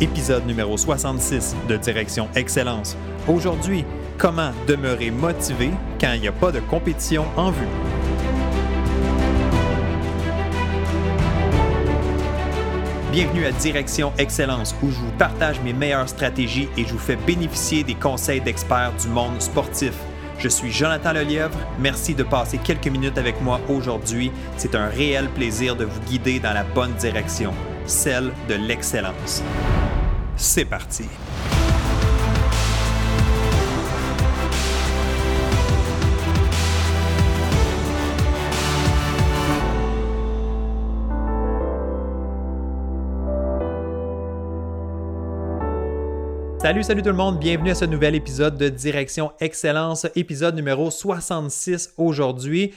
épisode numéro 66 de Direction Excellence. Aujourd'hui, comment demeurer motivé quand il n'y a pas de compétition en vue? Bienvenue à Direction Excellence où je vous partage mes meilleures stratégies et je vous fais bénéficier des conseils d'experts du monde sportif. Je suis Jonathan Lelièvre. Merci de passer quelques minutes avec moi aujourd'hui. C'est un réel plaisir de vous guider dans la bonne direction, celle de l'excellence. C'est parti. Salut, salut tout le monde, bienvenue à ce nouvel épisode de Direction Excellence, épisode numéro 66 aujourd'hui.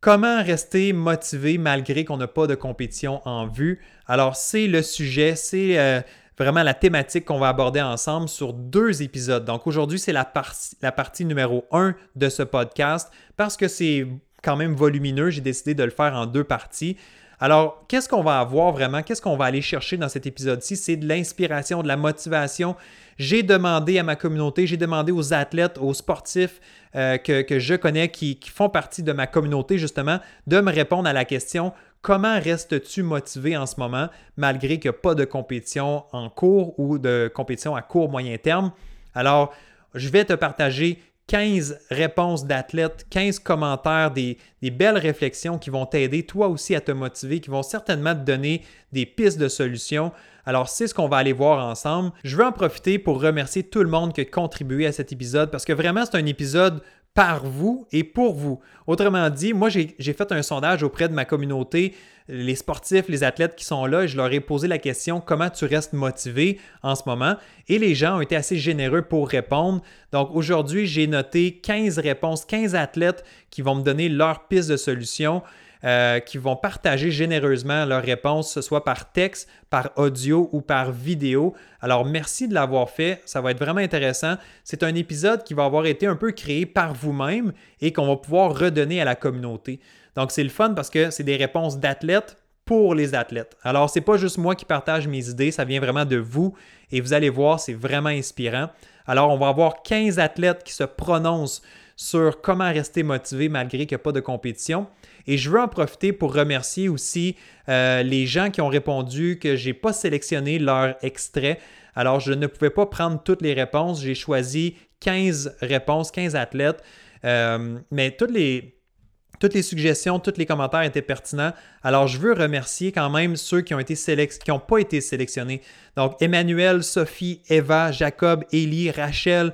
Comment rester motivé malgré qu'on n'a pas de compétition en vue? Alors, c'est le sujet, c'est euh, vraiment la thématique qu'on va aborder ensemble sur deux épisodes. Donc, aujourd'hui, c'est la, la partie numéro 1 de ce podcast parce que c'est quand même volumineux. J'ai décidé de le faire en deux parties. Alors, qu'est-ce qu'on va avoir vraiment? Qu'est-ce qu'on va aller chercher dans cet épisode-ci? C'est de l'inspiration, de la motivation. J'ai demandé à ma communauté, j'ai demandé aux athlètes, aux sportifs euh, que, je connais qui, font partie de ma communauté, justement, de me répondre à la question comment restes-tu motivé en ce moment malgré qu'il n'y a pas de compétition en cours ou de compétition à court moyen terme? Alors, je vais te partager 15 réponses d'athlètes, 15 commentaires, des, belles réflexions qui vont t'aider toi aussi à te motiver, qui vont certainement te donner des pistes de solutions. Alors, c'est ce qu'on va aller voir ensemble. Je veux en profiter pour remercier tout le monde qui a contribué à cet épisode parce que vraiment, c'est un épisode par vous et pour vous. Autrement dit, moi, j'ai fait un sondage auprès de ma communauté, les sportifs, les athlètes qui sont là, et je leur ai posé la question comment tu restes motivé en ce moment? Et les gens ont été assez généreux pour répondre. Donc aujourd'hui, j'ai noté 15 réponses, 15 athlètes qui vont me donner leur piste de solution. Euh, qui vont partager généreusement leurs réponses, ce soit par texte, par audio ou par vidéo. Alors, merci de l'avoir fait. Ça va être vraiment intéressant. C'est un épisode qui va avoir été un peu créé par vous-même et qu'on va pouvoir redonner à la communauté. Donc, c'est le fun parce que c'est des réponses d'athlètes pour les athlètes. Alors, ce n'est pas juste moi qui partage mes idées, ça vient vraiment de vous et vous allez voir, c'est vraiment inspirant. Alors, on va avoir 15 athlètes qui se prononcent sur comment rester motivé malgré qu'il n'y a pas de compétition. Et je veux en profiter pour remercier aussi euh, les gens qui ont répondu que je n'ai pas sélectionné leur extrait. Alors, je ne pouvais pas prendre toutes les réponses. J'ai choisi 15 réponses, 15 athlètes. Euh, mais toutes les, suggestions, tous les commentaires étaient pertinents. Alors, je veux remercier quand même ceux qui n'ont pas été sélectionnés. Donc, Emmanuel, Sophie, Eva, Jacob, Élie, Rachel,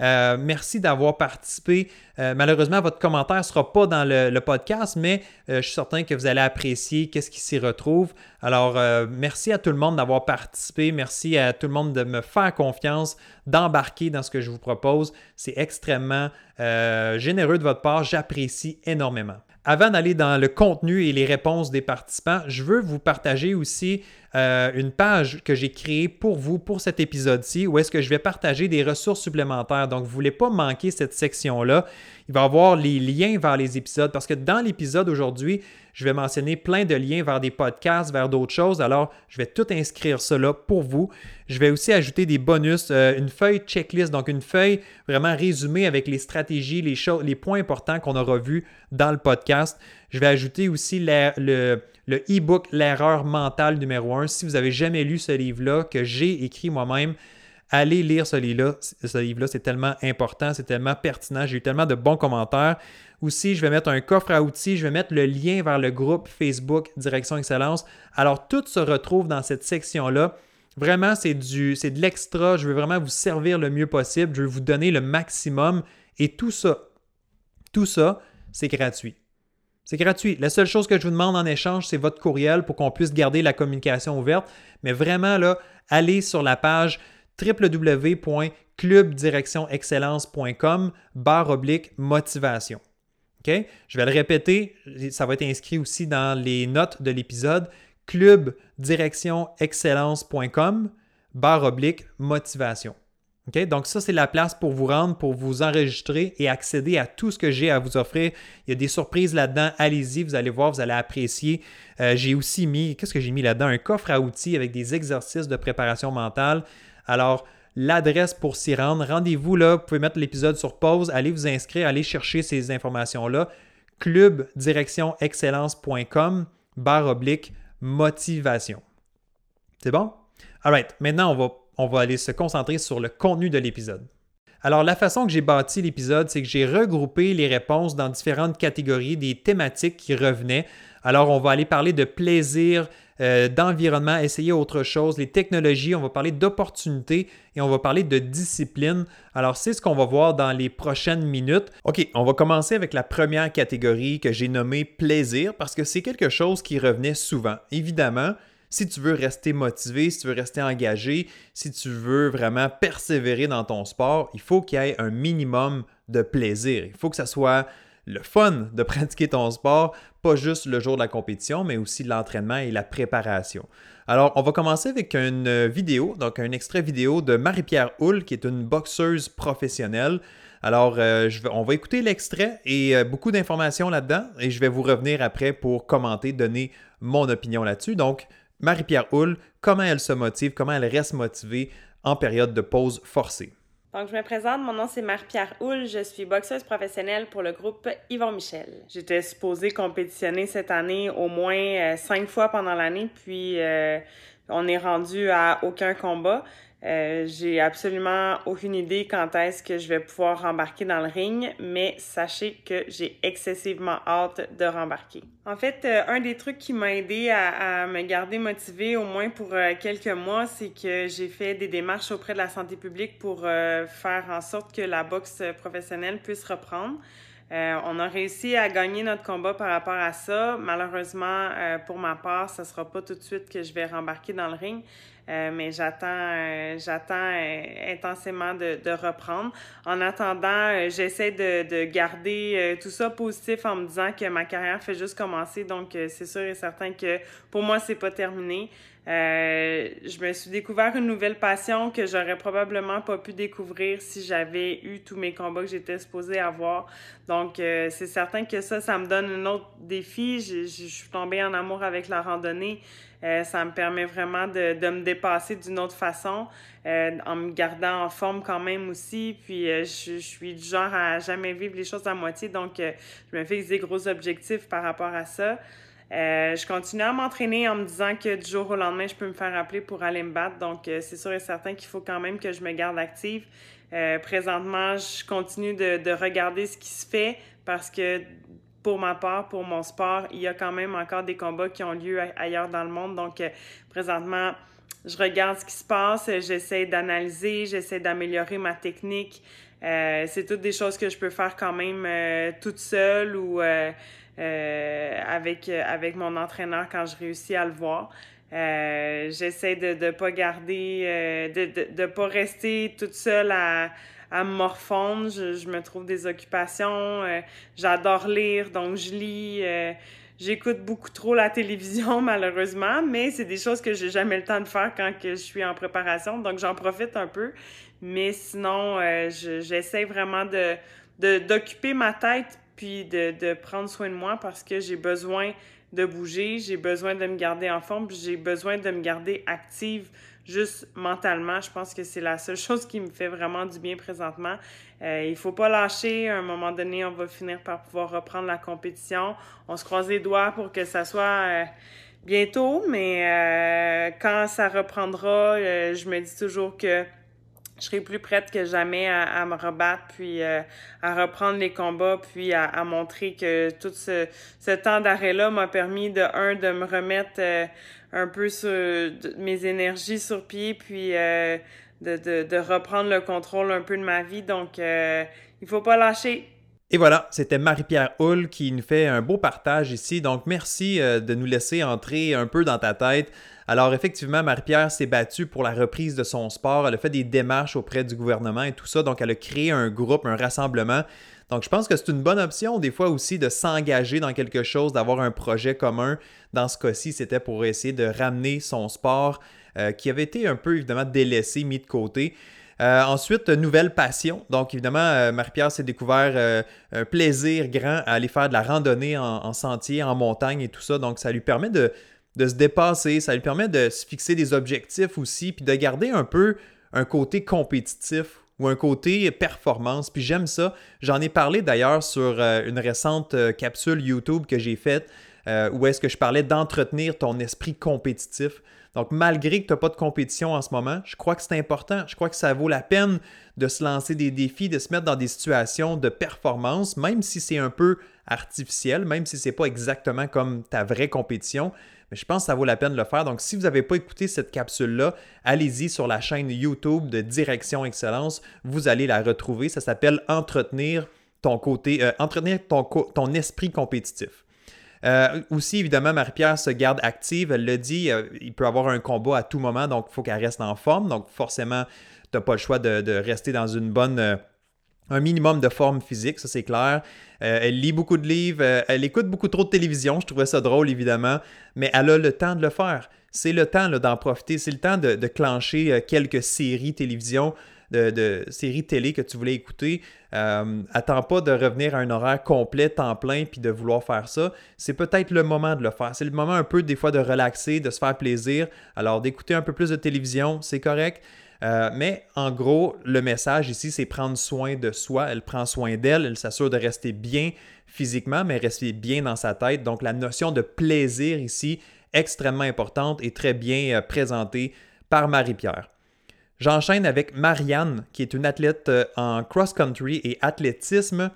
euh, merci d'avoir participé. Euh, malheureusement, votre commentaire ne sera pas dans le, podcast, mais euh, je suis certain que vous allez apprécier qu'est-ce qui s'y retrouve. Alors, merci à tout le monde d'avoir participé. Merci à tout le monde de me faire confiance, d'embarquer dans ce que je vous propose. C'est extrêmement généreux de votre part. J'apprécie énormément. Avant d'aller dans le contenu et les réponses des participants, je veux vous partager aussi euh, une page que j'ai créée pour vous, pour cet épisode-ci, où est-ce que je vais partager des ressources supplémentaires. Donc, vous ne voulez pas manquer cette section-là. Il va y avoir les liens vers les épisodes parce que dans l'épisode aujourd'hui, je vais mentionner plein de liens vers des podcasts, vers d'autres choses. Alors, je vais tout inscrire cela pour vous. Je vais aussi ajouter des bonus, euh, une feuille checklist, donc une feuille vraiment résumée avec les stratégies, les, les points importants qu'on aura vus dans le podcast. Je vais ajouter aussi le, le e-book L'erreur mentale numéro 1. Si vous n'avez jamais lu ce livre-là, que j'ai écrit moi-même, allez lire ce livre-là. Ce livre-là, c'est tellement important, c'est tellement pertinent. J'ai eu tellement de bons commentaires. Aussi, je vais mettre un coffre à outils, je vais mettre le lien vers le groupe Facebook Direction Excellence. Alors, tout se retrouve dans cette section-là. Vraiment, c'est c'est de l'extra. Je veux vraiment vous servir le mieux possible. Je veux vous donner le maximum. Et tout ça, tout ça, c'est gratuit. C'est gratuit. La seule chose que je vous demande en échange, c'est votre courriel pour qu'on puisse garder la communication ouverte. Mais vraiment, là, allez sur la page www.clubdirectionexcellence.com barre oblique motivation. OK? Je vais le répéter, ça va être inscrit aussi dans les notes de l'épisode clubdirectionexcellence.com barre oblique motivation. Donc ça, c'est la place pour vous rendre, pour vous enregistrer et accéder à tout ce que j'ai à vous offrir. Il y a des surprises là-dedans. Allez-y, vous allez voir, vous allez apprécier. Euh, j'ai aussi mis, qu'est-ce que j'ai mis là-dedans? Un coffre à outils avec des exercices de préparation mentale. Alors, l'adresse pour s'y rendre, rendez-vous là, vous pouvez mettre l'épisode sur pause, allez vous inscrire, allez chercher ces informations-là. clubdirectionexcellence.com barre oblique motivation. C'est bon? Alright, maintenant on va on va aller se concentrer sur le contenu de l'épisode. Alors, la façon que j'ai bâti l'épisode, c'est que j'ai regroupé les réponses dans différentes catégories, des thématiques qui revenaient. Alors, on va aller parler de plaisir, euh, d'environnement, essayer autre chose, les technologies, on va parler d'opportunités et on va parler de discipline. Alors, c'est ce qu'on va voir dans les prochaines minutes. OK, on va commencer avec la première catégorie que j'ai nommée plaisir parce que c'est quelque chose qui revenait souvent. Évidemment, si tu veux rester motivé, si tu veux rester engagé, si tu veux vraiment persévérer dans ton sport, il faut qu'il y ait un minimum de plaisir. Il faut que ça soit le fun de pratiquer ton sport, pas juste le jour de la compétition, mais aussi l'entraînement et la préparation. Alors, on va commencer avec une vidéo, donc un extrait vidéo de Marie-Pierre Hull, qui est une boxeuse professionnelle. Alors, euh, on va écouter l'extrait et euh, beaucoup d'informations là-dedans, et je vais vous revenir après pour commenter, donner mon opinion là-dessus. Donc, Marie-Pierre Hull, comment elle se motive, comment elle reste motivée en période de pause forcée. Donc, je me présente, mon nom c'est Marie-Pierre Hull, je suis boxeuse professionnelle pour le groupe Yvon Michel. J'étais supposée compétitionner cette année au moins euh, cinq fois pendant l'année, puis euh, on est rendu à aucun combat. Euh, j'ai absolument aucune idée quand est-ce que je vais pouvoir rembarquer dans le ring, mais sachez que j'ai excessivement hâte de rembarquer. En fait, euh, un des trucs qui m'a aidé à, me garder motivée, au moins pour euh, quelques mois, c'est que j'ai fait des démarches auprès de la santé publique pour faire en sorte que la boxe professionnelle puisse reprendre. On a réussi à gagner notre combat par rapport à ça. Malheureusement, pour ma part, ce sera pas tout de suite que je vais rembarquer dans le ring. Euh, mais j'attends, euh, j'attends euh, intensément de, de, reprendre. En attendant, j'essaie de, de garder tout ça positif en me disant que ma carrière fait juste commencer. Donc, c'est sûr et certain que pour moi, c'est pas terminé. Euh, je me suis découvert une nouvelle passion que j'aurais probablement pas pu découvrir si j'avais eu tous mes combats que j'étais supposée avoir. Donc, euh, c'est certain que ça, ça me donne un autre défi. Je, suis tombée en amour avec la randonnée. Euh, ça me permet vraiment de, de me dépasser d'une autre façon, en me gardant en forme quand même aussi. Puis, je, je, suis du genre à jamais vivre les choses à moitié. Donc, je me fixe des gros objectifs par rapport à ça. Euh, je continue à m'entraîner en me disant que du jour au lendemain, je peux me faire appeler pour aller me battre. Donc, euh, c'est sûr et certain qu'il faut quand même que je me garde active. Euh, présentement, je continue de, de, regarder ce qui se fait parce que pour ma part, pour mon sport, il y a quand même encore des combats qui ont lieu ailleurs dans le monde. Donc, présentement, je regarde ce qui se passe, j'essaie d'analyser, j'essaie d'améliorer ma technique. c'est toutes des choses que je peux faire quand même toute seule ou euh, avec, euh, avec mon entraîneur quand je réussis à le voir. Euh, J'essaie de ne pas garder, euh, de, de, de, pas rester toute seule à, à me morfondre. Je, je me trouve des occupations. J'adore lire, donc je lis. J'écoute beaucoup trop la télévision, malheureusement, mais c'est des choses que j'ai jamais le temps de faire quand que je suis en préparation, donc j'en profite un peu. Mais sinon, j'essaie vraiment de d'occuper ma tête puis de, de, prendre soin de moi parce que j'ai besoin de bouger, j'ai besoin de me garder en forme, j'ai besoin de me garder active juste mentalement. Je pense que c'est la seule chose qui me fait vraiment du bien présentement. Euh, il faut pas lâcher. À un moment donné, on va finir par pouvoir reprendre la compétition. On se croise les doigts pour que ça soit euh, bientôt, mais euh, quand ça reprendra, euh, je me dis toujours que je serai plus prête que jamais à, me rebattre, puis euh, à reprendre les combats, puis à, montrer que tout ce, ce temps d'arrêt-là m'a permis de, un, de me remettre euh, un peu sur mes énergies sur pied, puis euh, de, de, de, reprendre le contrôle un peu de ma vie. Donc, il faut pas lâcher. Et voilà, c'était Marie-Pierre Hull qui nous fait un beau partage ici. Donc, merci de nous laisser entrer un peu dans ta tête alors effectivement, Marie-Pierre s'est battue pour la reprise de son sport. Elle a fait des démarches auprès du gouvernement et tout ça. Donc elle a créé un groupe, un rassemblement. Donc je pense que c'est une bonne option des fois aussi de s'engager dans quelque chose, d'avoir un projet commun. Dans ce cas-ci, c'était pour essayer de ramener son sport euh, qui avait été un peu évidemment délaissé, mis de côté. Ensuite, nouvelle passion. Donc, évidemment, Marie-Pierre s'est découvert un plaisir grand à aller faire de la randonnée en, sentier, en montagne et tout ça. Donc, ça lui permet de, de se dépasser, ça lui permet de se fixer des objectifs aussi, puis de garder un peu un côté compétitif ou un côté performance. Puis j'aime ça. J'en ai parlé d'ailleurs sur euh, une récente euh, capsule YouTube que j'ai faite euh, où est-ce que je parlais d'entretenir ton esprit compétitif. Donc malgré que tu n'as pas de compétition en ce moment, je crois que c'est important. Je crois que ça vaut la peine de se lancer des défis, de se mettre dans des situations de performance, même si c'est un peu artificiel, même si c'est pas exactement comme ta vraie compétition. Mais je pense que ça vaut la peine de le faire. Donc, si vous n'avez pas écouté cette capsule-là, allez-y sur la chaîne YouTube de Direction Excellence. Vous allez la retrouver. Ça s'appelle Entretenir ton côté, euh, entretenir ton, esprit compétitif. Euh, aussi, évidemment, Marie-Pierre se garde active. Elle le dit, euh, il peut avoir un combat à tout moment, donc il faut qu'elle reste en forme. Donc, forcément, tu n'as pas le choix de, rester dans une bonne un minimum de forme physique, ça c'est clair. Euh, elle lit beaucoup de livres, euh, elle écoute beaucoup trop de télévision, je trouvais ça drôle évidemment, mais elle a le temps de le faire. C'est le temps d'en profiter, c'est le temps de, de clencher euh, quelques séries télévision, de, séries télé que tu voulais écouter. attends pas de revenir à un horaire complet, temps plein, puis de vouloir faire ça. C'est peut-être le moment de le faire. C'est le moment un peu des fois de relaxer, de se faire plaisir. Alors d'écouter un peu plus de télévision, c'est correct. Euh, mais en gros, le message ici, c'est prendre soin de soi. Elle prend soin d'elle, elle s'assure de rester bien physiquement, mais rester bien dans sa tête. Donc la notion de plaisir ici, extrêmement importante et très bien euh, présentée par Marie-Pierre. J'enchaîne avec Marianne, qui est une athlète euh, en cross-country et athlétisme.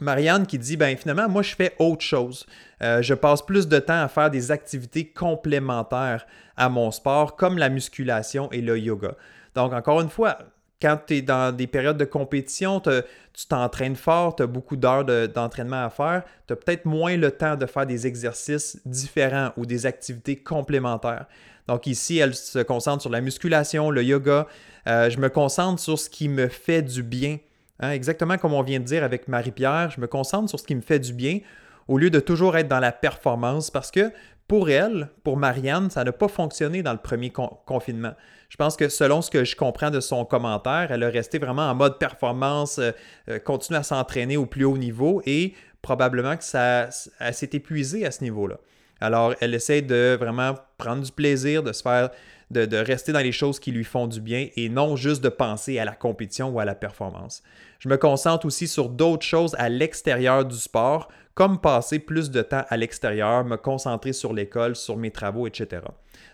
Marianne qui dit, ben finalement, moi je fais autre chose. je passe plus de temps à faire des activités complémentaires à mon sport, comme la musculation et le yoga. Donc, encore une fois, quand tu es dans des périodes de compétition, tu t'entraînes fort, tu as beaucoup d'heures d'entraînement à faire, tu as peut-être moins le temps de faire des exercices différents ou des activités complémentaires. Donc ici, elle se concentre sur la musculation, le yoga. Euh, je me concentre sur ce qui me fait du bien. Hein, exactement comme on vient de dire avec Marie-Pierre, je me concentre sur ce qui me fait du bien au lieu de toujours être dans la performance parce que pour elle, pour Marianne, ça n'a pas fonctionné dans le premier confinement. Je pense que selon ce que je comprends de son commentaire, elle a resté vraiment en mode performance, euh, euh, continue à s'entraîner au plus haut niveau et probablement que ça, s'est épuisée à ce niveau-là. Alors, elle essaie de vraiment prendre du plaisir, de se faire, de, rester dans les choses qui lui font du bien et non juste de penser à la compétition ou à la performance. Je me concentre aussi sur d'autres choses à l'extérieur du sport, comme passer plus de temps à l'extérieur, me concentrer sur l'école, sur mes travaux, etc.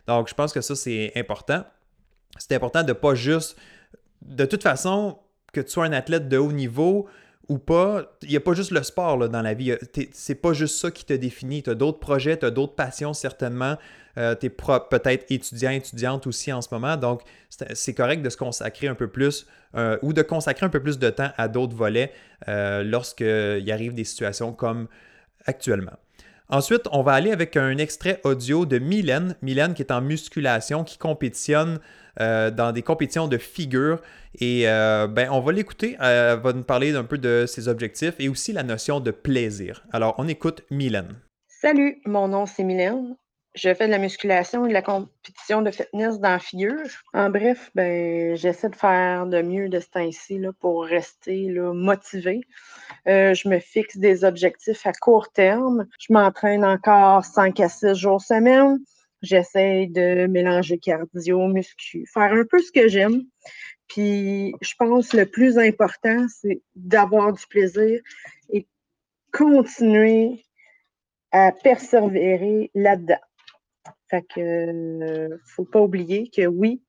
Donc, je pense que ça, c'est important c'est important de pas juste. De toute façon, que tu sois un athlète de haut niveau ou pas, il n'y a pas juste le sport dans la vie. C'est pas juste ça qui te définit. Tu as d'autres projets, tu as d'autres passions certainement. Euh, tu es peut-être étudiant, étudiante aussi en ce moment. Donc, c'est correct de se consacrer un peu plus euh, ou de consacrer un peu plus de temps à d'autres volets euh, lorsqu'il arrive des situations comme actuellement. Ensuite, on va aller avec un extrait audio de Mylène. Mylène qui est en musculation, qui compétitionne euh, dans des compétitions de figure. Et euh, ben, on va l'écouter. Elle va nous parler d'un peu de ses objectifs et aussi la notion de plaisir. Alors, on écoute Mylène. Salut, mon nom c'est Mylène. Je fais de la musculation et de la compétition de fitness dans figure. En bref, ben, j'essaie de faire de mieux de ce temps-ci pour rester là, motivée. Euh, je me fixe des objectifs à court terme. Je m'entraîne encore 5 à 6 jours semaine. J'essaie de mélanger cardio, muscu, faire un peu ce que j'aime. Puis je pense que le plus important, c'est d'avoir du plaisir et continuer à persévérer là-dedans. Fait que euh, faut pas oublier que oui,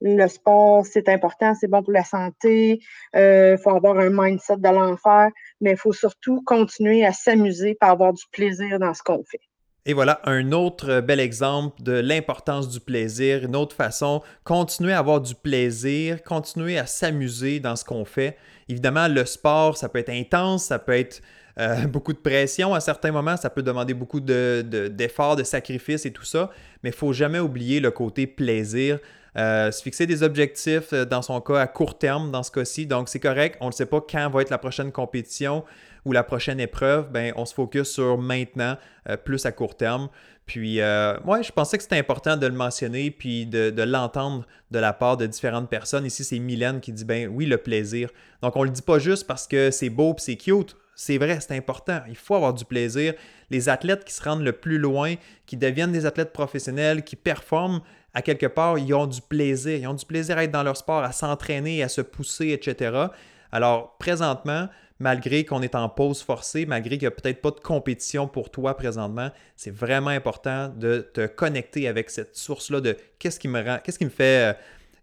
le sport, c'est important, c'est bon pour la santé, il euh, faut avoir un mindset de l'enfer, mais il faut surtout continuer à s'amuser pour avoir du plaisir dans ce qu'on fait. Et voilà un autre bel exemple de l'importance du plaisir, une autre façon, continuer à avoir du plaisir, continuer à s'amuser dans ce qu'on fait. Évidemment, le sport, ça peut être intense, ça peut être euh, beaucoup de pression à certains moments, ça peut demander beaucoup d'efforts, de, de, sacrifices et tout ça, mais il ne faut jamais oublier le côté plaisir. Euh, se fixer des objectifs, euh, dans son cas, à court terme, dans ce cas-ci. Donc, c'est correct. On ne sait pas quand va être la prochaine compétition ou la prochaine épreuve. Ben, on se focus sur maintenant, plus à court terme. Puis, euh, je pensais que c'était important de le mentionner puis de, l'entendre de la part de différentes personnes. Ici, c'est Mylène qui dit ben oui, le plaisir. Donc, on le dit pas juste parce que c'est beau puis c'est cute. C'est vrai, c'est important. Il faut avoir du plaisir. Les athlètes qui se rendent le plus loin, qui deviennent des athlètes professionnels, qui performent, à quelque part, ils ont du plaisir. Ils ont du plaisir à être dans leur sport, à s'entraîner, à se pousser, etc. Alors, présentement, malgré qu'on est en pause forcée, malgré qu'il n'y a peut-être pas de compétition pour toi présentement, c'est vraiment important de te connecter avec cette source-là de qu'est-ce qui me rend, qu'est-ce qui me fait, euh,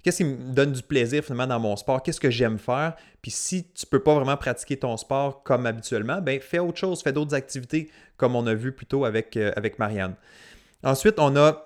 qu'est-ce qui me donne du plaisir finalement dans mon sport, qu'est-ce que j'aime faire. Puis si tu ne peux pas vraiment pratiquer ton sport comme habituellement, ben fais autre chose, fais d'autres activités comme on a vu plus tôt avec, euh, avec Marianne. Ensuite, on a,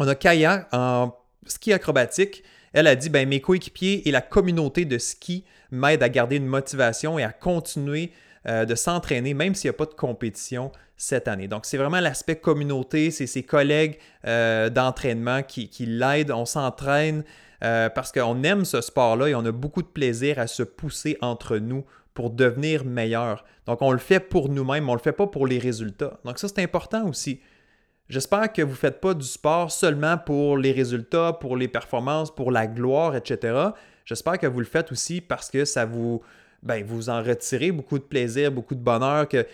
on a Kaya en ski acrobatique. Elle a dit ben, Mes coéquipiers et la communauté de ski m'aident à garder une motivation et à continuer euh, de s'entraîner, même s'il n'y a pas de compétition cette année. Donc, c'est vraiment l'aspect communauté, c'est ses collègues euh, d'entraînement qui, l'aident. On s'entraîne euh, parce qu'on aime ce sport-là et on a beaucoup de plaisir à se pousser entre nous pour devenir meilleur. Donc, on le fait pour nous-mêmes, on ne le fait pas pour les résultats. Donc, ça, c'est important aussi. J'espère que vous ne faites pas du sport seulement pour les résultats, pour les performances, pour la gloire, etc. J'espère que vous le faites aussi parce que ça vous, ben, vous en retirez beaucoup de plaisir, beaucoup de bonheur, qu'il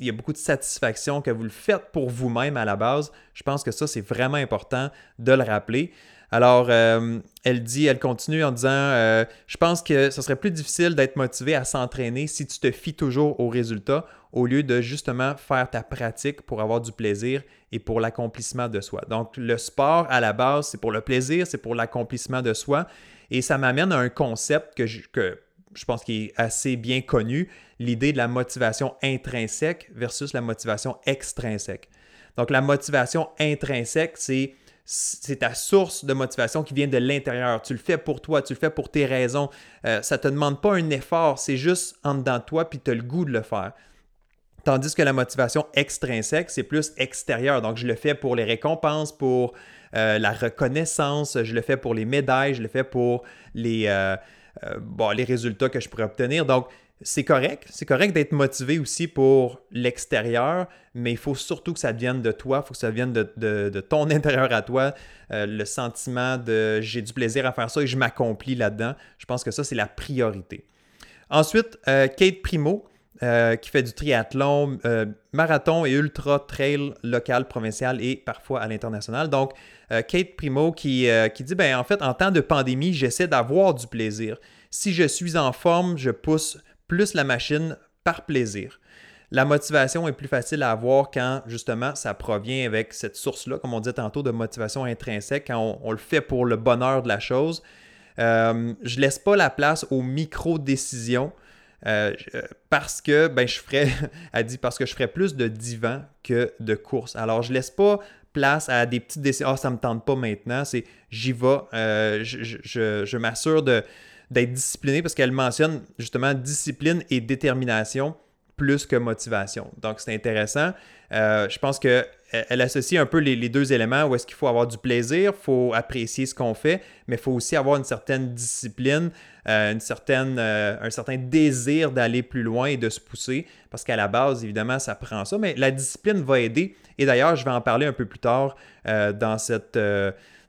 y a beaucoup de satisfaction, que vous le faites pour vous-même à la base. Je pense que ça, c'est vraiment important de le rappeler. Alors, euh, elle dit, elle continue en disant euh, Je pense que ce serait plus difficile d'être motivé à s'entraîner si tu te fies toujours aux résultats au lieu de justement faire ta pratique pour avoir du plaisir et pour l'accomplissement de soi. Donc, le sport, à la base, c'est pour le plaisir, c'est pour l'accomplissement de soi. Et ça m'amène à un concept que je, que je pense qu'il est assez bien connu, l'idée de la motivation intrinsèque versus la motivation extrinsèque. Donc, la motivation intrinsèque, c'est c'est ta source de motivation qui vient de l'intérieur. Tu le fais pour toi, tu le fais pour tes raisons. Euh, ça ne te demande pas un effort, c'est juste en dedans de toi, puis tu as le goût de le faire. Tandis que la motivation extrinsèque, c'est plus extérieur. Donc, je le fais pour les récompenses, pour euh, la reconnaissance, je le fais pour les médailles, je le fais pour les, euh, les résultats que je pourrais obtenir. Donc, c'est correct. C'est correct d'être motivé aussi pour l'extérieur, mais il faut surtout que ça vienne de toi, il faut que ça vienne de, ton intérieur à toi, euh, le sentiment de j'ai du plaisir à faire ça et je m'accomplis là-dedans. Je pense que ça, c'est la priorité. Ensuite, euh, Kate Primo, euh, qui fait du triathlon, marathon et ultra trail local, provincial et parfois à l'international. Donc, Kate Primo qui, dit, ben, en fait, en temps de pandémie, j'essaie d'avoir du plaisir. Si je suis en forme, je pousse plus la machine par plaisir. La motivation est plus facile à avoir quand justement ça provient avec cette source-là, comme on dit tantôt, de motivation intrinsèque, quand on, le fait pour le bonheur de la chose. Euh, je laisse pas la place aux micro-décisions euh, euh, parce que ben, je ferais, elle dit parce que je plus de divan que de course. Alors je laisse pas place à des petites décisions. Ah, ça me tente pas maintenant. C'est j'y vais. Euh, je m'assure de d'être discipliné parce qu'elle mentionne justement discipline et détermination plus que motivation. Donc, c'est intéressant. Euh, je pense qu'elle associe un peu les, deux éléments où est-ce qu'il faut avoir du plaisir, il faut apprécier ce qu'on fait, mais il faut aussi avoir une certaine discipline, euh, une certaine, euh, un certain désir d'aller plus loin et de se pousser, parce qu'à la base, évidemment, ça prend ça, mais la discipline va aider. Et d'ailleurs, je vais en parler un peu plus tard dans, cette,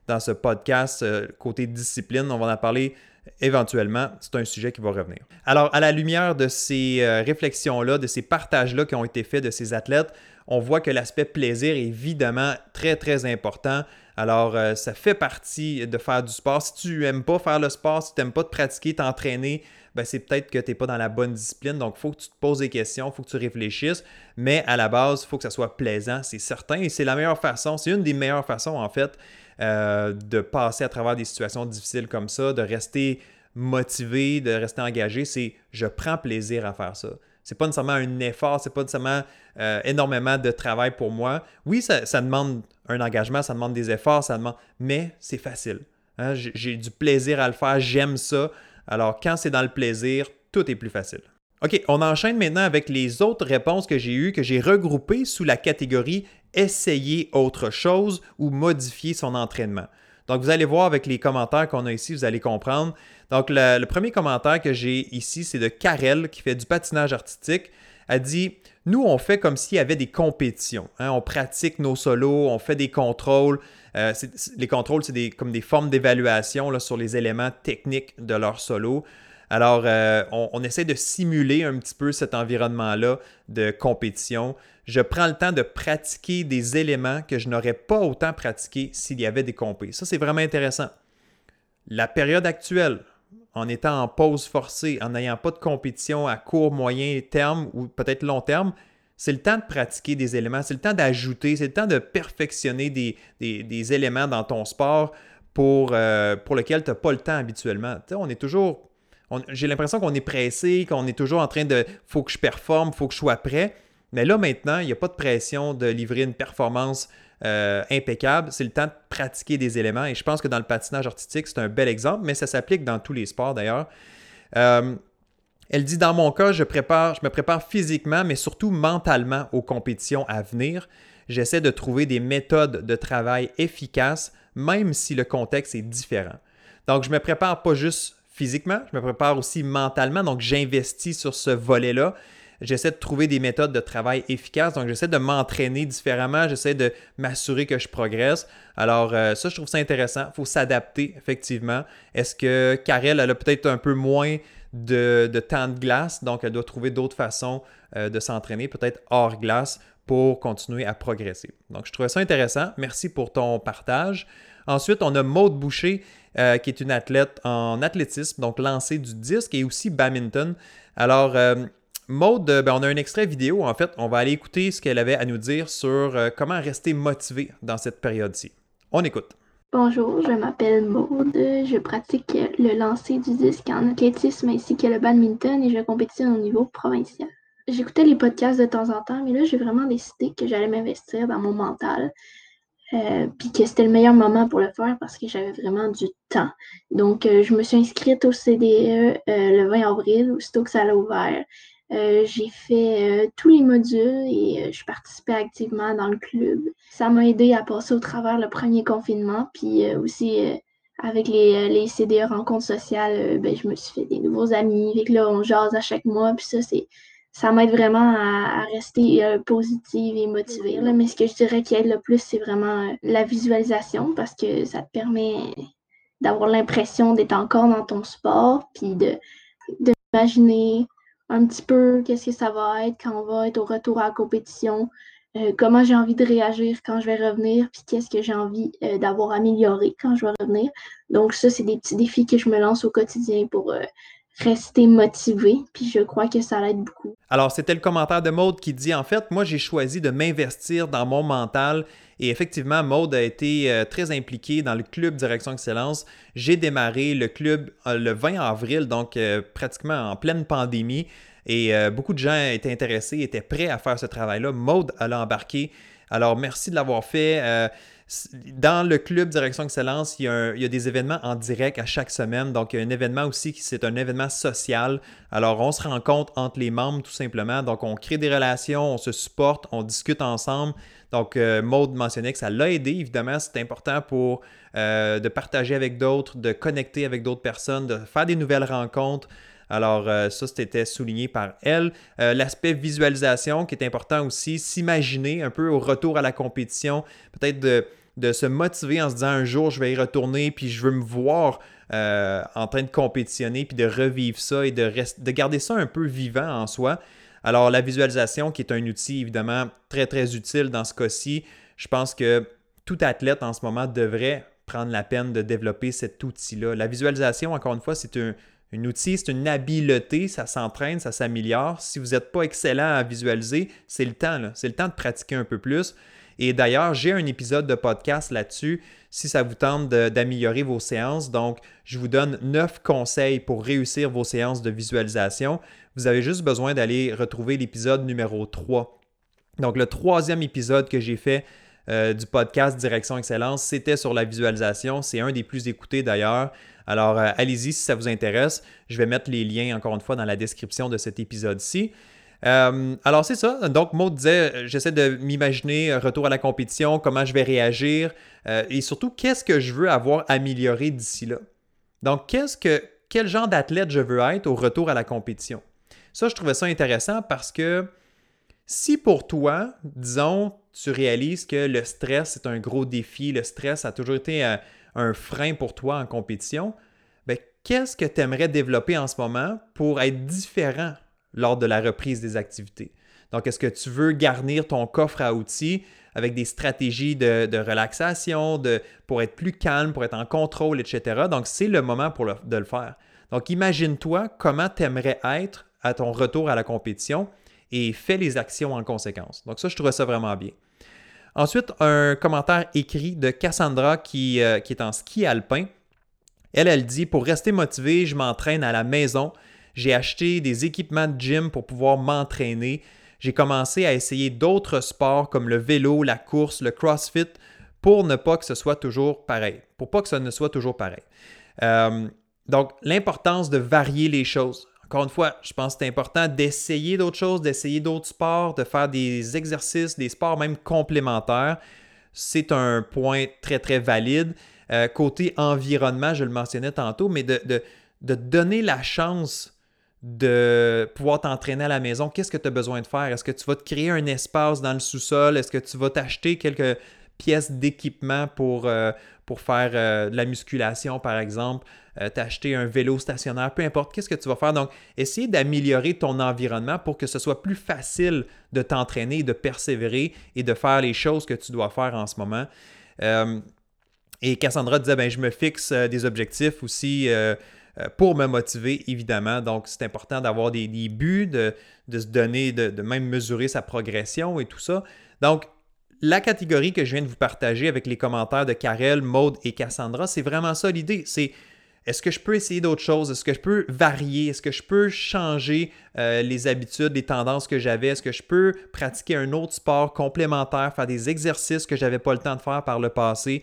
dans ce podcast côté discipline. On va en parler éventuellement, c'est un sujet qui va revenir. Alors, à la lumière de ces euh, réflexions-là, de ces partages-là qui ont été faits de ces athlètes, on voit que l'aspect plaisir est évidemment très, très important. Alors, euh, ça fait partie de faire du sport. Si tu n'aimes pas faire le sport, si tu n'aimes pas te pratiquer, t'entraîner, ben c'est peut-être que tu n'es pas dans la bonne discipline. Donc, il faut que tu te poses des questions, il faut que tu réfléchisses. Mais à la base, il faut que ça soit plaisant, c'est certain. Et c'est la meilleure façon, c'est une des meilleures façons, en fait, euh, de passer à travers des situations difficiles comme ça, de rester motivé, de rester engagé, c'est je prends plaisir à faire ça. C'est pas nécessairement un effort, c'est pas nécessairement euh, énormément de travail pour moi. Oui, ça, demande un engagement, ça demande des efforts, ça demande, mais c'est facile. Hein. J'ai du plaisir à le faire, j'aime ça. Alors quand c'est dans le plaisir, tout est plus facile. OK, on enchaîne maintenant avec les autres réponses que j'ai eues, que j'ai regroupées sous la catégorie essayer autre chose ou modifier son entraînement. Donc, vous allez voir avec les commentaires qu'on a ici, vous allez comprendre. Donc, le, premier commentaire que j'ai ici, c'est de Karel qui fait du patinage artistique. Elle dit Nous, on fait comme s'il y avait des compétitions. Hein. On pratique nos solos, on fait des contrôles. Euh, les contrôles, c'est comme des formes d'évaluation sur les éléments techniques de leur solo. Alors, euh, on, essaie de simuler un petit peu cet environnement-là de compétition. Je prends le temps de pratiquer des éléments que je n'aurais pas autant pratiqué s'il y avait des compés. Ça, c'est vraiment intéressant. La période actuelle, en étant en pause forcée, en n'ayant pas de compétition à court, moyen terme ou peut-être long terme, c'est le temps de pratiquer des éléments, c'est le temps d'ajouter, c'est le temps de perfectionner des, éléments dans ton sport pour, euh, pour lequel tu n'as pas le temps habituellement. on est toujours j'ai l'impression qu'on est pressé, qu'on est toujours en train de faut que je performe, faut que je sois prêt. Mais là, maintenant, il n'y a pas de pression de livrer une performance euh, impeccable. C'est le temps de pratiquer des éléments. Et je pense que dans le patinage artistique, c'est un bel exemple, mais ça s'applique dans tous les sports d'ailleurs. Euh, elle dit dans mon cas, je, je me prépare physiquement, mais surtout mentalement aux compétitions à venir. J'essaie de trouver des méthodes de travail efficaces, même si le contexte est différent. Donc, je me prépare pas juste physiquement, je me prépare aussi mentalement, donc j'investis sur ce volet-là. J'essaie de trouver des méthodes de travail efficaces, donc j'essaie de m'entraîner différemment, j'essaie de m'assurer que je progresse. Alors euh, ça, je trouve ça intéressant. Il faut s'adapter, effectivement. Est-ce que Karel, elle a peut-être un peu moins de, temps de glace, donc elle doit trouver d'autres façons euh, de s'entraîner, peut-être hors glace, pour continuer à progresser. Donc je trouvais ça intéressant. Merci pour ton partage. Ensuite, on a Maude Boucher euh, qui est une athlète en athlétisme, donc lancée du disque et aussi badminton. Alors, Maude, ben, on a un extrait vidéo. En fait, on va aller écouter ce qu'elle avait à nous dire sur euh, comment rester motivé dans cette période-ci. On écoute. Bonjour, je m'appelle Maude. Je pratique le lancer du disque en athlétisme ainsi que le badminton et je compétitionne au niveau provincial. J'écoutais les podcasts de temps en temps, mais là, j'ai vraiment décidé que j'allais m'investir dans mon mental. Euh, puis que c'était le meilleur moment pour le faire parce que j'avais vraiment du temps. Donc, euh, je me suis inscrite au CDE euh, le 20 avril, aussitôt que ça a ouvert. J'ai fait tous les modules et je participais activement dans le club. Ça m'a aidé à passer au travers le premier confinement, puis aussi avec les, les CDE rencontres sociales, ben, je me suis fait des nouveaux amis. Avec là, on jase à chaque mois, puis ça, c'est ça m'aide vraiment à, rester euh, positive et motivée. Mais ce que je dirais qui aide le plus, c'est vraiment euh, la visualisation parce que ça te permet d'avoir l'impression d'être encore dans ton sport, puis de d'imaginer un petit peu qu'est-ce que ça va être quand on va être au retour à la compétition, euh, comment j'ai envie de réagir quand je vais revenir, puis qu'est-ce que j'ai envie d'avoir amélioré quand je vais revenir. Donc ça, c'est des petits défis que je me lance au quotidien pour rester motivé, puis je crois que ça l'aide beaucoup. Alors, c'était le commentaire de Maude qui dit En fait, moi, j'ai choisi de m'investir dans mon mental. Et effectivement, Maude a été euh, très impliquée dans le club Direction Excellence. J'ai démarré le club euh, le 20 avril, donc euh, pratiquement en pleine pandémie. Et beaucoup de gens étaient intéressés, étaient prêts à faire ce travail-là. Maude a embarqué. Alors, merci de l'avoir fait. Dans le club Direction Excellence, il y, a des événements en direct à chaque semaine. Donc, il y a un événement aussi qui c'est un événement social. Alors, on se rencontre entre les membres tout simplement. Donc, on crée des relations, on se supporte, on discute ensemble. Donc, euh, Maude mentionnait que ça l'a aidé. Évidemment, c'est important pour euh, de partager avec d'autres, de connecter avec d'autres personnes, de faire des nouvelles rencontres. Alors, euh, ça, c'était souligné par elle. Euh, l'aspect visualisation qui est important aussi, s'imaginer un peu au retour à la compétition, peut-être de, se motiver en se disant un jour, je vais y retourner, puis je veux me voir euh, en train de compétitionner, puis de revivre ça et de, de garder ça un peu vivant en soi. Alors, la visualisation, qui est un outil évidemment très, très utile dans ce cas-ci, je pense que tout athlète en ce moment devrait prendre la peine de développer cet outil-là. La visualisation, encore une fois, c'est un, un outil, c'est une habileté, ça s'entraîne, ça s'améliore. Si vous n'êtes pas excellent à visualiser, c'est le temps, c'est le temps de pratiquer un peu plus. Et d'ailleurs, j'ai un épisode de podcast là-dessus si ça vous tente d'améliorer vos séances. Donc, je vous donne neuf conseils pour réussir vos séances de visualisation. Vous avez juste besoin d'aller retrouver l'épisode numéro 3. Donc, le troisième épisode que j'ai fait euh, du podcast Direction Excellence, c'était sur la visualisation. C'est un des plus écoutés d'ailleurs. Alors, euh, allez-y si ça vous intéresse. Je vais mettre les liens, encore une fois, dans la description de cet épisode-ci. Euh, alors, c'est ça. Donc, Maud disait, euh, j'essaie de m'imaginer retour à la compétition, comment je vais réagir et surtout, qu'est-ce que je veux avoir amélioré d'ici là? Donc, qu'est-ce que, quel genre d'athlète je veux être au retour à la compétition? Ça, je trouvais ça intéressant parce que si pour toi, disons, tu réalises que le stress est un gros défi, le stress a toujours été un, un frein pour toi en compétition, ben, qu'est-ce que tu aimerais développer en ce moment pour être différent lors de la reprise des activités? Donc, est-ce que tu veux garnir ton coffre à outils avec des stratégies de, relaxation, pour être plus calme, pour être en contrôle, etc. Donc, c'est le moment pour de le faire. Donc, imagine-toi comment tu aimerais être à ton retour à la compétition et fais les actions en conséquence. Donc, ça, je trouve ça vraiment bien. Ensuite, un commentaire écrit de Cassandra qui, euh, qui est en ski alpin. Elle, elle dit Pour rester motivé, je m'entraîne à la maison. J'ai acheté des équipements de gym pour pouvoir m'entraîner j'ai commencé à essayer d'autres sports comme le vélo, la course, le crossfit pour ne pas que ce soit toujours pareil, pour pas que ce ne soit toujours pareil. Euh, donc, l'importance de varier les choses. Encore une fois, je pense que c'est important d'essayer d'autres choses, d'essayer d'autres sports, de faire des exercices, des sports même complémentaires. C'est un point très, très valide. Euh, côté environnement, je le mentionnais tantôt, mais de, de donner la chance de pouvoir t'entraîner à la maison, qu'est-ce que tu as besoin de faire? Est-ce que tu vas te créer un espace dans le sous-sol? Est-ce que tu vas t'acheter quelques pièces d'équipement pour, euh, faire euh, de la musculation, par exemple? Euh, t'acheter un vélo stationnaire, peu importe, qu'est-ce que tu vas faire? Donc, essayer d'améliorer ton environnement pour que ce soit plus facile de t'entraîner, de persévérer et de faire les choses que tu dois faire en ce moment. et Cassandra disait, ben, je me fixe des objectifs aussi pour me motiver, évidemment. Donc, c'est important d'avoir des, buts, de, se donner, de, même mesurer sa progression et tout ça. Donc, la catégorie que je viens de vous partager avec les commentaires de Karel, Maude et Cassandra, c'est vraiment ça l'idée. C'est est-ce que je peux essayer d'autres choses? Est-ce que je peux varier? Est-ce que je peux changer euh, les habitudes, les tendances que j'avais? Est-ce que je peux pratiquer un autre sport complémentaire, faire des exercices que je n'avais pas le temps de faire par le passé?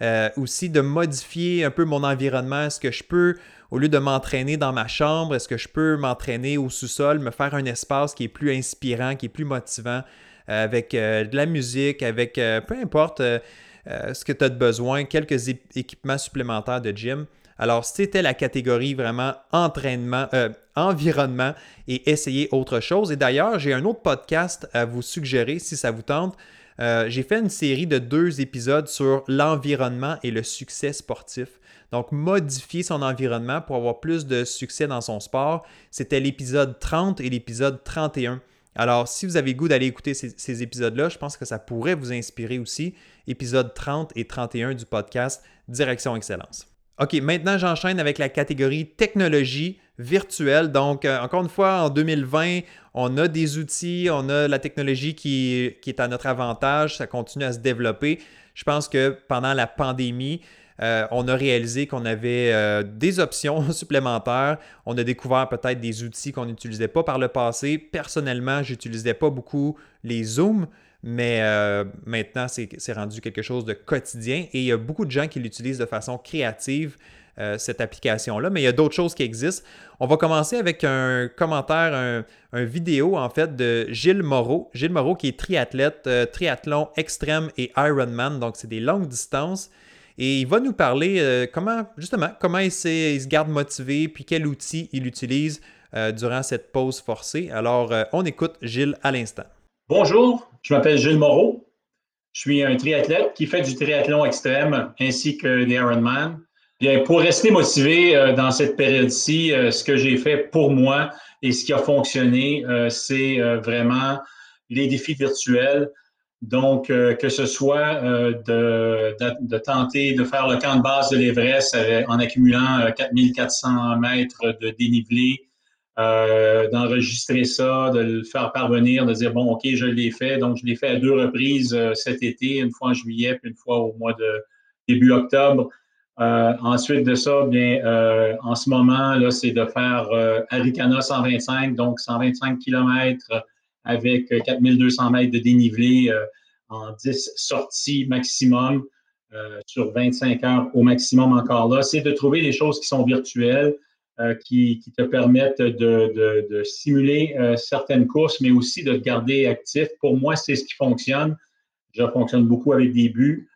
Euh, aussi de modifier un peu mon environnement. Est-ce que je peux au lieu de m'entraîner dans ma chambre, est-ce que je peux m'entraîner au sous-sol, me faire un espace qui est plus inspirant, qui est plus motivant, euh, avec euh, de la musique, avec euh, peu importe ce que tu as de besoin, quelques équipements supplémentaires de gym. Alors, c'était la catégorie vraiment entraînement, environnement et essayer autre chose. Et d'ailleurs, j'ai un autre podcast à vous suggérer si ça vous tente. J'ai fait une série de deux épisodes sur l'environnement et le succès sportif. Donc, modifier son environnement pour avoir plus de succès dans son sport, c'était l'épisode 30 et l'épisode 31. Alors, si vous avez goût d'aller écouter ces, épisodes-là, je pense que ça pourrait vous inspirer aussi. Épisode 30 et 31 du podcast Direction Excellence. OK, maintenant j'enchaîne avec la catégorie technologie virtuelle. Donc, euh, encore une fois, en 2020, on a des outils, on a la technologie qui, qui, est à notre avantage, ça continue à se développer. Je pense que pendant la pandémie, euh, on a réalisé qu'on avait euh, des options supplémentaires. On a découvert peut-être des outils qu'on n'utilisait pas par le passé. Personnellement, je n'utilisais pas beaucoup les Zooms, mais maintenant, c'est rendu quelque chose de quotidien et il y a beaucoup de gens qui l'utilisent de façon créative. Cette application-là, mais il y a d'autres choses qui existent. On va commencer avec un commentaire, un, vidéo en fait de Gilles Moreau. Gilles Moreau qui est triathlète, triathlon extrême et Ironman, donc c'est des longues distances. Et il va nous parler euh, comment, justement, comment il, se garde motivé, puis quel outil il utilise euh, durant cette pause forcée. Alors, euh, on écoute Gilles à l'instant. Bonjour, je m'appelle Gilles Moreau. Je suis un triathlète qui fait du triathlon extrême ainsi que des Ironman. Bien, pour rester motivé dans cette période-ci, ce que j'ai fait pour moi et ce qui a fonctionné, c'est vraiment les défis virtuels. Donc, euh, que ce soit euh, de, de, tenter de faire le camp de base de l'Everest en accumulant 4400 euh, mètres de dénivelé, d'enregistrer ça, de le faire parvenir, de dire, bon, OK, je l'ai fait. Donc, je l'ai fait à deux reprises cet été, une fois en juillet, puis une fois au mois de début octobre. Ensuite de ça, bien, en ce moment, là, c'est de faire Arikana 125, donc 125 kilomètres avec 4200 mètres de dénivelé euh, en 10 sorties maximum euh, sur 25 heures au maximum encore là. C'est de trouver des choses qui sont virtuelles, euh, qui, te permettent de, simuler certaines courses, mais aussi de te garder actif. Pour moi, c'est ce qui fonctionne. Je fonctionne beaucoup avec des buts.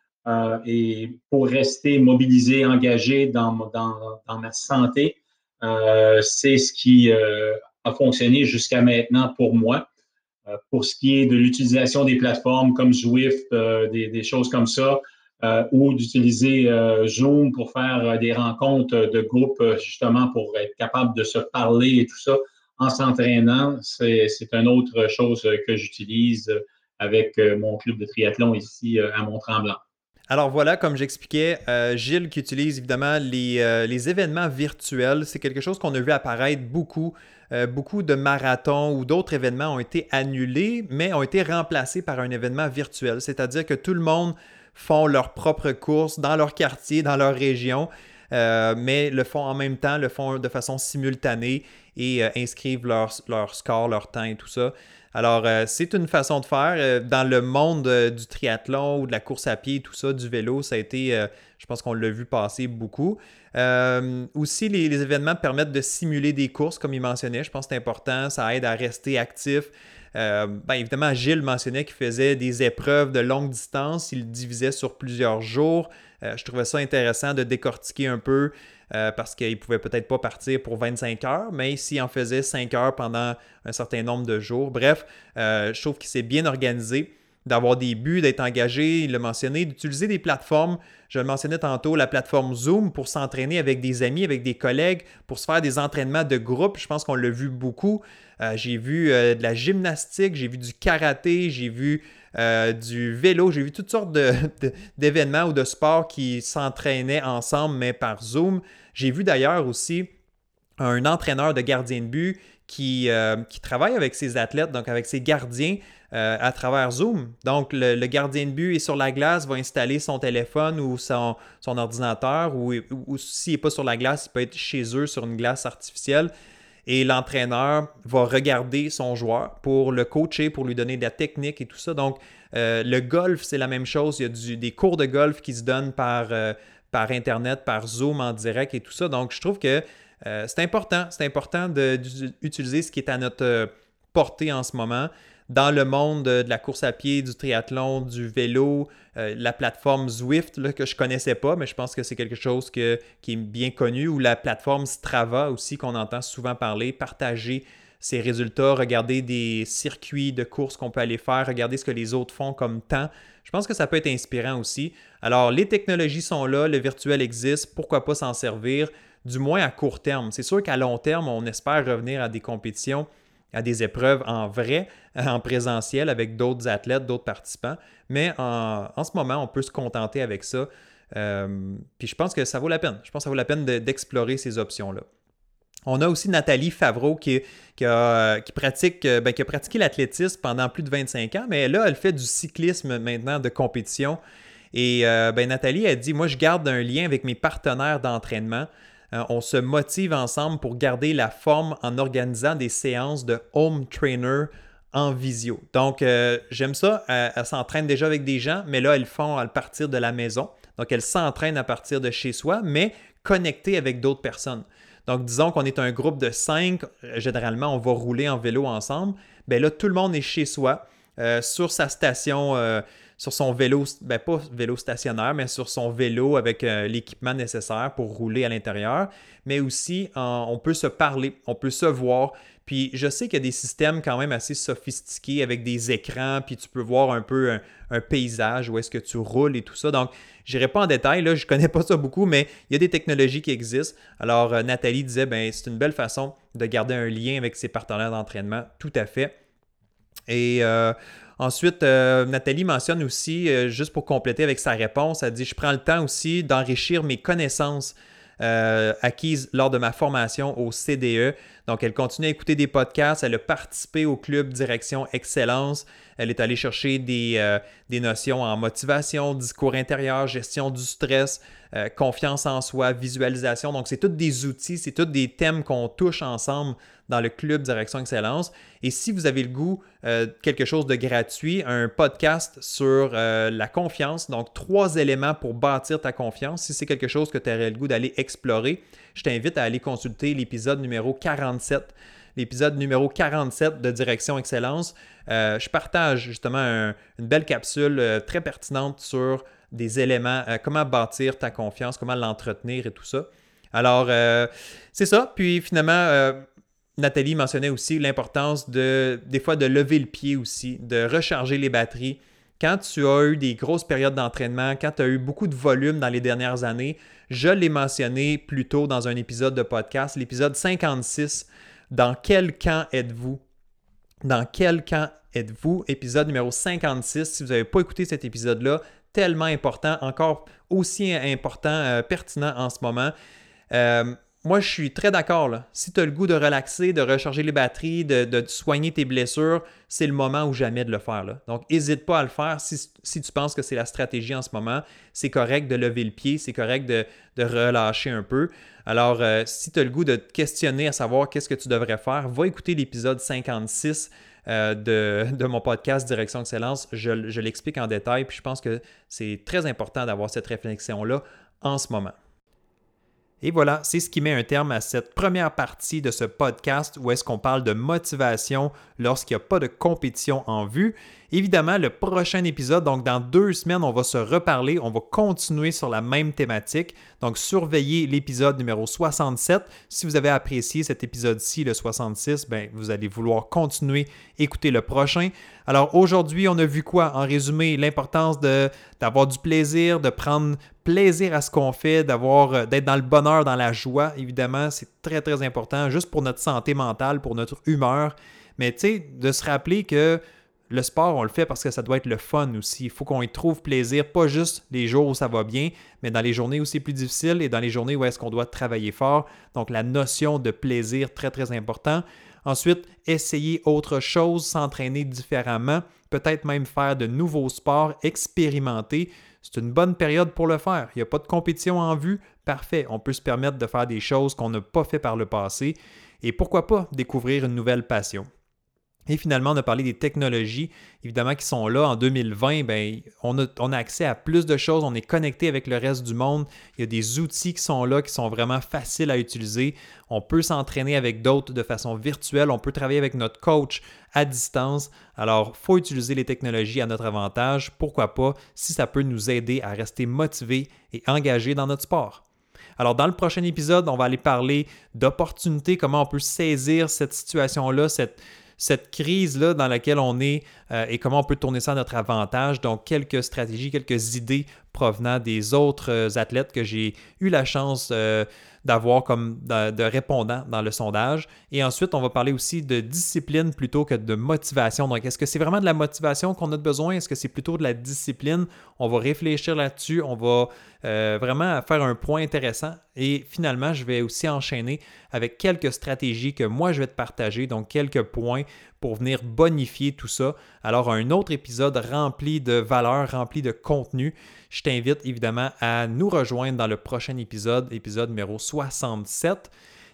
Et pour rester mobilisé, engagé dans, ma santé, c'est ce qui a fonctionné jusqu'à maintenant pour moi. Euh, pour ce qui est de l'utilisation des plateformes comme Zwift, euh, des, choses comme ça, euh, ou d'utiliser Zoom pour faire des rencontres de groupe, justement pour être capable de se parler et tout ça en s'entraînant, c'est une autre chose que j'utilise avec mon club de triathlon ici à Mont-Tremblant. Alors voilà, comme j'expliquais, Gilles qui utilise évidemment les, les événements virtuels, c'est quelque chose qu'on a vu apparaître beaucoup euh, beaucoup de marathons ou d'autres événements ont été annulés, mais ont été remplacés par un événement virtuel. C'est-à-dire que tout le monde font leur propre course dans leur quartier, dans leur région, euh, mais le font en même temps, le font de façon simultanée et euh, inscrivent leur, leur, score, leur temps et tout ça. Alors, c'est une façon de faire. dans le monde du triathlon ou de la course à pied, tout ça, du vélo, ça a été, je pense qu'on l'a vu passer beaucoup. Euh, aussi, les, événements permettent de simuler des courses, comme il mentionnait. Je pense que c'est important. Ça aide à rester actif. Euh, ben, évidemment, Gilles mentionnait qu'il faisait des épreuves de longue distance. Il divisait sur plusieurs jours. Euh, je trouvais ça intéressant de décortiquer un peu parce qu'il ne pouvait peut-être pas partir pour 25 heures, mais s'il en faisait 5 heures pendant un certain nombre de jours. Bref, je trouve qu'il s'est bien organisé d'avoir des buts, d'être engagé, il l'a mentionné, d'utiliser des plateformes. Je le mentionnais tantôt, la plateforme Zoom pour s'entraîner avec des amis, avec des collègues, pour se faire des entraînements de groupe. Je pense qu'on l'a vu beaucoup. Euh, j'ai vu euh, de la gymnastique, j'ai vu du karaté, j'ai vu euh, du vélo, j'ai vu toutes sortes d'événements ou de sports qui s'entraînaient ensemble, mais par Zoom. J'ai vu d'ailleurs aussi un entraîneur de gardien de but qui, qui travaille avec ses athlètes, donc avec ses gardiens, euh, à travers Zoom. Donc, le, gardien de but est sur la glace, va installer son téléphone ou son, ordinateur, ou, s'il n'est pas sur la glace, il peut être chez eux sur une glace artificielle. Et l'entraîneur va regarder son joueur pour le coacher, pour lui donner de la technique et tout ça. Donc, euh, le golf, c'est la même chose. Il y a des cours de golf qui se donnent par, euh, par Internet, par Zoom en direct et tout ça. Donc, je trouve que c'est important. C'est important d'utiliser ce qui est à notre portée en ce moment dans le monde de la course à pied, du triathlon, du vélo, euh, la plateforme Zwift là, que je connaissais pas, mais je pense que c'est quelque chose qui est bien connu, ou la plateforme Strava aussi qu'on entend souvent parler, partager ses résultats, regarder des circuits de course qu'on peut aller faire, regarder ce que les autres font comme temps. Je pense que ça peut être inspirant aussi. Alors, les technologies sont là, le virtuel existe, pourquoi pas s'en servir, du moins à court terme. C'est sûr qu'à long terme, on espère revenir à des compétitions à des épreuves en vrai, en présentiel avec d'autres athlètes, d'autres participants. Mais en, ce moment, on peut se contenter avec ça. Euh, puis je pense que ça vaut la peine. Je pense que ça vaut la peine d'explorer ces options-là. On a aussi Nathalie Favreau qui, pratique, euh, ben, qui a pratiqué l'athlétisme pendant plus de 25 ans, mais là, elle fait du cyclisme maintenant de compétition. Et euh, ben, Nathalie a dit Moi, je garde un lien avec mes partenaires d'entraînement. Euh, on se motive ensemble pour garder la forme en organisant des séances de home trainer en visio. Donc, euh, j'aime ça. Elle, s'entraîne déjà avec des gens, mais là, elles font à partir de la maison. Donc, elle s'entraîne à partir de chez soi, mais connectée avec d'autres personnes. Donc, disons qu'on est un groupe de cinq, généralement, on va rouler en vélo ensemble. Bien là, tout le monde est chez soi, euh, sur sa station sur son vélo, ben pas vélo stationnaire, mais sur son vélo avec euh, l'équipement nécessaire pour rouler à l'intérieur. Mais aussi, on peut se parler, on peut se voir. Puis je sais qu'il y a des systèmes quand même assez sophistiqués avec des écrans, puis tu peux voir un peu un, paysage où est-ce que tu roules et tout ça. Donc, je n'irai pas en détail, je ne connais pas ça beaucoup, mais il y a des technologies qui existent. Alors, euh, Nathalie disait, ben, c'est une belle façon de garder un lien avec ses partenaires d'entraînement, tout à fait. Et euh, Ensuite, euh, Nathalie mentionne aussi, euh, juste pour compléter avec sa réponse, elle dit Je prends le temps aussi d'enrichir mes connaissances euh, acquises lors de ma formation au CDE. Donc, elle continue à écouter des podcasts, elle a participé au club Direction Excellence, elle est allée chercher des, des notions en motivation, discours intérieur, gestion du stress, confiance en soi, visualisation. Donc, c'est tous des outils, c'est tous des thèmes qu'on touche ensemble dans le club Direction Excellence. Et si vous avez le goût, euh, quelque chose de gratuit, un podcast sur euh, la confiance, donc trois éléments pour bâtir ta confiance. Si c'est quelque chose que tu aurais le goût d'aller explorer, je t'invite à aller consulter l'épisode numéro 47 l'épisode numéro 47 de Direction Excellence. Euh, je partage justement une belle capsule très pertinente sur des éléments, comment bâtir ta confiance, comment l'entretenir et tout ça. Alors, c'est ça. Puis finalement, Nathalie mentionnait aussi l'importance de, des fois, de lever le pied aussi, de recharger les batteries. Quand tu as eu des grosses périodes d'entraînement, quand tu as eu beaucoup de volume dans les dernières années, je l'ai mentionné plus tôt dans un épisode de podcast, l'épisode 56. Dans quel camp êtes-vous? Dans quel camp êtes-vous? Épisode numéro 56. Si vous n'avez pas écouté cet épisode-là, tellement important, encore aussi important, euh, pertinent en ce moment. Euh, moi, je suis très d'accord. Si tu as le goût de relaxer, de recharger les batteries, de, soigner tes blessures, c'est le moment ou jamais de le faire. Donc, n'hésite pas à le faire si, tu penses que c'est la stratégie en ce moment. C'est correct de lever le pied, c'est correct de, relâcher un peu. Alors, euh, si tu as le goût de te questionner à savoir qu'est-ce que tu devrais faire, va écouter l'épisode 56 euh, de, mon podcast Direction Excellence. Je, je l'explique en détail, puis je pense que c'est très important d'avoir cette réflexion-là en ce moment. Et voilà, c'est ce qui met un terme à cette première partie de ce podcast où est-ce qu'on parle de motivation lorsqu'il n'y a pas de compétition en vue. Évidemment, le prochain épisode, donc dans deux semaines, on va se reparler, on va continuer sur la même thématique. Donc, surveillez l'épisode numéro 67. Si vous avez apprécié cet épisode-ci, le 66, ben, vous allez vouloir continuer, écouter le prochain. Alors, aujourd'hui, on a vu quoi? En résumé, l'importance d'avoir du plaisir, de prendre plaisir à ce qu'on fait, d'avoir, euh, d'être dans le bonheur, dans la joie. Évidemment, c'est très, très important, juste pour notre santé mentale, pour notre humeur. Mais tu sais, de se rappeler que le sport, on le fait parce que ça doit être le fun aussi. Il faut qu'on y trouve plaisir, pas juste les jours où ça va bien, mais dans les journées où c'est plus difficile et dans les journées où est-ce qu'on doit travailler fort. Donc la notion de plaisir, très très important. Ensuite, essayer autre chose, s'entraîner différemment, peut-être même faire de nouveaux sports, expérimenter. C'est une bonne période pour le faire. Il n'y a pas de compétition en vue. Parfait. On peut se permettre de faire des choses qu'on n'a pas fait par le passé. Et pourquoi pas découvrir une nouvelle passion. Et finalement, on a parlé des technologies, évidemment, qui sont là en 2020. Bien, on, a, on a accès à plus de choses, on est connecté avec le reste du monde. Il y a des outils qui sont là, qui sont vraiment faciles à utiliser. On peut s'entraîner avec d'autres de façon virtuelle. On peut travailler avec notre coach à distance. Alors, il faut utiliser les technologies à notre avantage. Pourquoi pas, si ça peut nous aider à rester motivés et engagés dans notre sport. Alors, dans le prochain épisode, on va aller parler d'opportunités, comment on peut saisir cette situation-là, cette, cette crise-là dans laquelle on est euh, et comment on peut tourner ça à notre avantage. Donc, quelques stratégies, quelques idées provenant des autres euh, athlètes que j'ai eu la chance euh, d'avoir comme de, répondants dans le sondage. Et ensuite, on va parler aussi de discipline plutôt que de motivation. Donc, est-ce que c'est vraiment de la motivation qu'on a besoin? Est-ce que c'est plutôt de la discipline? On va réfléchir là-dessus. On va euh, vraiment faire un point intéressant. Et finalement, je vais aussi enchaîner avec quelques stratégies que moi, je vais te partager. Donc, quelques points pour venir bonifier tout ça. Alors, un autre épisode rempli de valeurs, rempli de contenu. Je t'invite évidemment à nous rejoindre dans le prochain épisode, épisode numéro 67.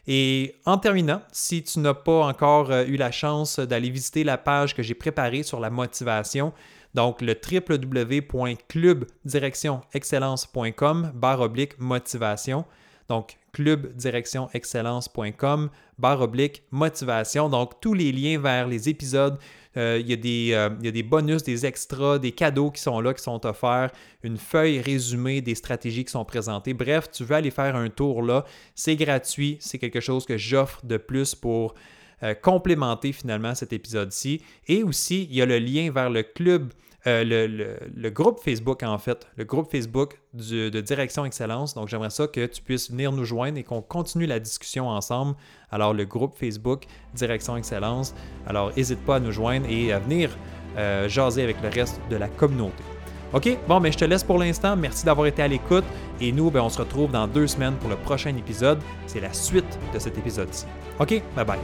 Et en terminant, si tu n'as pas encore euh, eu la chance d'aller visiter la page que j'ai préparée sur la motivation, donc le www.clubdirectionexcellence.com barre oblique motivation. Donc clubdirectionexcellence.com barre oblique motivation. Donc tous les liens vers les épisodes il, y a des, euh, il, y a des, bonus, des extras, des cadeaux qui sont là, qui sont offerts, une feuille résumée des stratégies qui sont présentées. Bref, tu veux aller faire un tour là, c'est gratuit, c'est quelque chose que j'offre de plus pour euh, complémenter finalement cet épisode-ci. Et aussi, il y a le lien vers le club euh, le, groupe Facebook, en fait, le groupe Facebook de Direction Excellence. Donc, j'aimerais ça que tu puisses venir nous joindre et qu'on continue la discussion ensemble. Alors, le groupe Facebook Direction Excellence. Alors, n'hésite pas à nous joindre et à venir euh, jaser avec le reste de la communauté. OK, bon, mais je te laisse pour l'instant. Merci d'avoir été à l'écoute. Et nous, ben, on se retrouve dans deux semaines pour le prochain épisode. C'est la suite de cet épisode-ci. OK, bye bye.